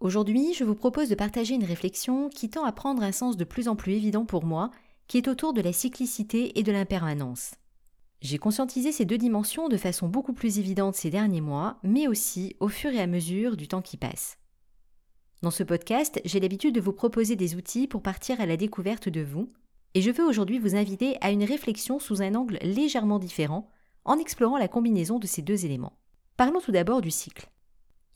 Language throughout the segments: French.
Aujourd'hui, je vous propose de partager une réflexion qui tend à prendre un sens de plus en plus évident pour moi, qui est autour de la cyclicité et de l'impermanence. J'ai conscientisé ces deux dimensions de façon beaucoup plus évidente ces derniers mois, mais aussi au fur et à mesure du temps qui passe. Dans ce podcast, j'ai l'habitude de vous proposer des outils pour partir à la découverte de vous, et je veux aujourd'hui vous inviter à une réflexion sous un angle légèrement différent, en explorant la combinaison de ces deux éléments. Parlons tout d'abord du cycle.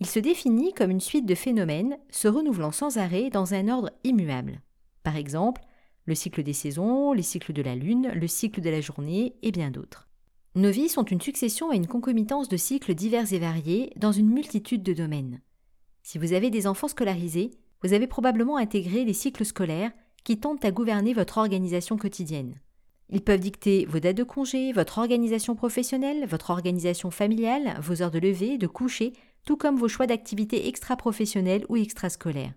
Il se définit comme une suite de phénomènes se renouvelant sans arrêt dans un ordre immuable. Par exemple, le cycle des saisons, les cycles de la lune, le cycle de la journée et bien d'autres. Nos vies sont une succession et une concomitance de cycles divers et variés dans une multitude de domaines. Si vous avez des enfants scolarisés, vous avez probablement intégré les cycles scolaires qui tentent à gouverner votre organisation quotidienne. Ils peuvent dicter vos dates de congé, votre organisation professionnelle, votre organisation familiale, vos heures de lever, de coucher, tout comme vos choix d'activités extra-professionnelles ou extrascolaires.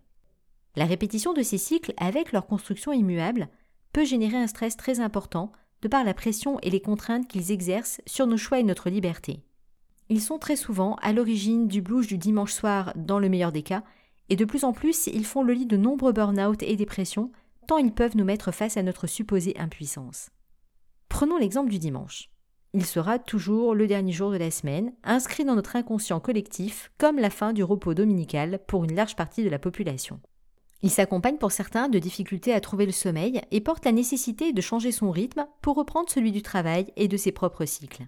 La répétition de ces cycles avec leur construction immuable peut générer un stress très important de par la pression et les contraintes qu'ils exercent sur nos choix et notre liberté. Ils sont très souvent à l'origine du blues du dimanche soir dans le meilleur des cas, et de plus en plus ils font le lit de nombreux burn-out et dépressions, tant ils peuvent nous mettre face à notre supposée impuissance. Prenons l'exemple du dimanche. Il sera toujours le dernier jour de la semaine, inscrit dans notre inconscient collectif comme la fin du repos dominical pour une large partie de la population. Il s'accompagne pour certains de difficultés à trouver le sommeil et porte la nécessité de changer son rythme pour reprendre celui du travail et de ses propres cycles.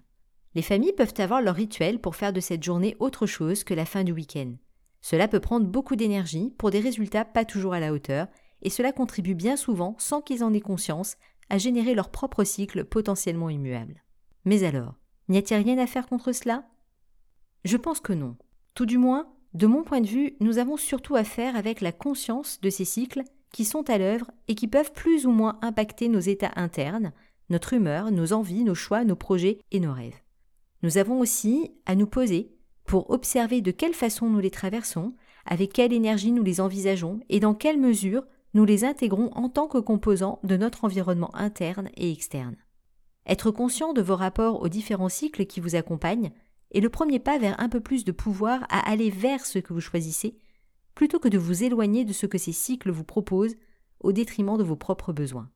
Les familles peuvent avoir leur rituel pour faire de cette journée autre chose que la fin du week-end. Cela peut prendre beaucoup d'énergie pour des résultats pas toujours à la hauteur, et cela contribue bien souvent, sans qu'ils en aient conscience, à générer leur propre cycle potentiellement immuable. Mais alors, n'y a-t-il rien à faire contre cela? Je pense que non. Tout du moins, de mon point de vue, nous avons surtout à faire avec la conscience de ces cycles qui sont à l'œuvre et qui peuvent plus ou moins impacter nos états internes, notre humeur, nos envies, nos choix, nos projets et nos rêves. Nous avons aussi à nous poser pour observer de quelle façon nous les traversons, avec quelle énergie nous les envisageons et dans quelle mesure nous les intégrons en tant que composants de notre environnement interne et externe. Être conscient de vos rapports aux différents cycles qui vous accompagnent est le premier pas vers un peu plus de pouvoir à aller vers ce que vous choisissez, plutôt que de vous éloigner de ce que ces cycles vous proposent au détriment de vos propres besoins.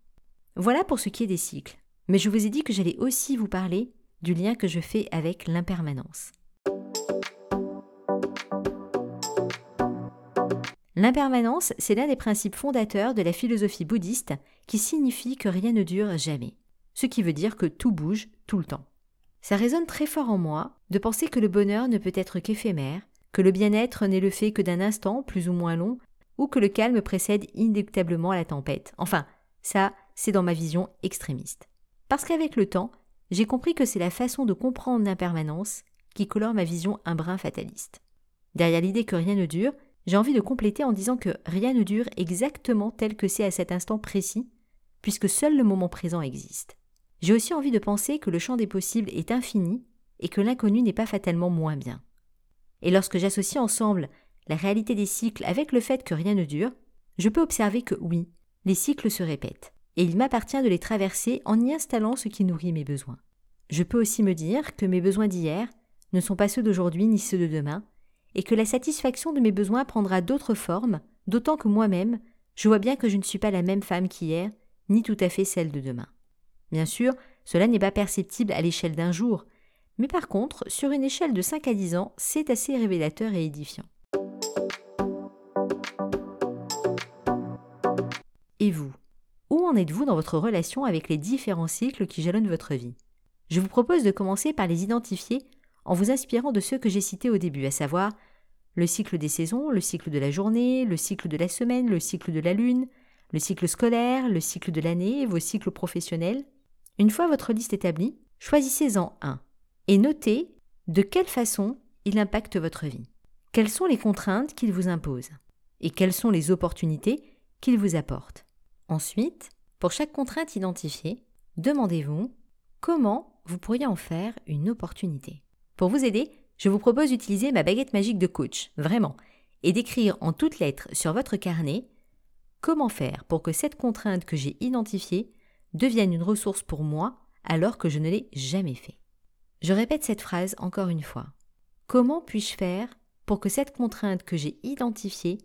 Voilà pour ce qui est des cycles, mais je vous ai dit que j'allais aussi vous parler du lien que je fais avec l'impermanence. L'impermanence, c'est l'un des principes fondateurs de la philosophie bouddhiste qui signifie que rien ne dure jamais, ce qui veut dire que tout bouge tout le temps. Ça résonne très fort en moi de penser que le bonheur ne peut être qu'éphémère, que le bien-être n'est le fait que d'un instant plus ou moins long, ou que le calme précède inéluctablement la tempête. Enfin, ça, c'est dans ma vision extrémiste. Parce qu'avec le temps, j'ai compris que c'est la façon de comprendre l'impermanence qui colore ma vision un brin fataliste. Derrière l'idée que rien ne dure, j'ai envie de compléter en disant que rien ne dure exactement tel que c'est à cet instant précis, puisque seul le moment présent existe. J'ai aussi envie de penser que le champ des possibles est infini et que l'inconnu n'est pas fatalement moins bien. Et lorsque j'associe ensemble la réalité des cycles avec le fait que rien ne dure, je peux observer que oui, les cycles se répètent, et il m'appartient de les traverser en y installant ce qui nourrit mes besoins. Je peux aussi me dire que mes besoins d'hier ne sont pas ceux d'aujourd'hui ni ceux de demain, et que la satisfaction de mes besoins prendra d'autres formes, d'autant que moi-même, je vois bien que je ne suis pas la même femme qu'hier, ni tout à fait celle de demain. Bien sûr, cela n'est pas perceptible à l'échelle d'un jour, mais par contre, sur une échelle de 5 à 10 ans, c'est assez révélateur et édifiant. Et vous où en êtes-vous dans votre relation avec les différents cycles qui jalonnent votre vie? Je vous propose de commencer par les identifier en vous inspirant de ceux que j'ai cités au début, à savoir le cycle des saisons, le cycle de la journée, le cycle de la semaine, le cycle de la lune, le cycle scolaire, le cycle de l'année, vos cycles professionnels. Une fois votre liste établie, choisissez-en un et notez de quelle façon il impacte votre vie. Quelles sont les contraintes qu'il vous impose et quelles sont les opportunités qu'il vous apporte. Ensuite, Pour chaque contrainte identifiée, demandez-vous comment vous pourriez en faire une opportunité. Pour vous aider, je vous propose d'utiliser ma baguette magique de coach, vraiment, et d'écrire en toutes lettres sur votre carnet comment faire pour que cette contrainte que j'ai identifiée devienne une ressource pour moi alors que je ne l'ai jamais fait. Je répète cette phrase encore une fois. Comment puis-je faire pour que cette contrainte que j'ai identifiée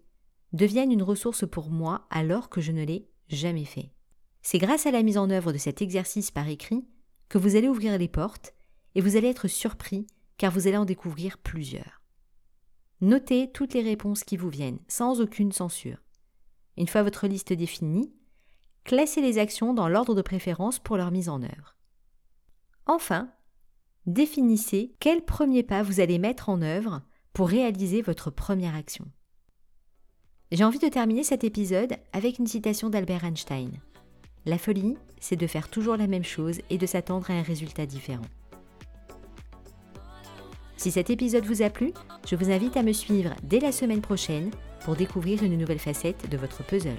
devienne une ressource pour moi alors que je ne l'ai jamais fait? C'est grâce à la mise en œuvre de cet exercice par écrit que vous allez ouvrir les portes et vous allez être surpris car vous allez en découvrir plusieurs. Notez toutes les réponses qui vous viennent, sans aucune censure. Une fois votre liste définie, classez les actions dans l'ordre de préférence pour leur mise en œuvre. Enfin, définissez quel premier pas vous allez mettre en œuvre pour réaliser votre première action. J'ai envie de terminer cet épisode avec une citation d'Albert Einstein. La folie, c'est de faire toujours la même chose et de s'attendre à un résultat différent. Si cet épisode vous a plu, je vous invite à me suivre dès la semaine prochaine pour découvrir une nouvelle facette de votre puzzle.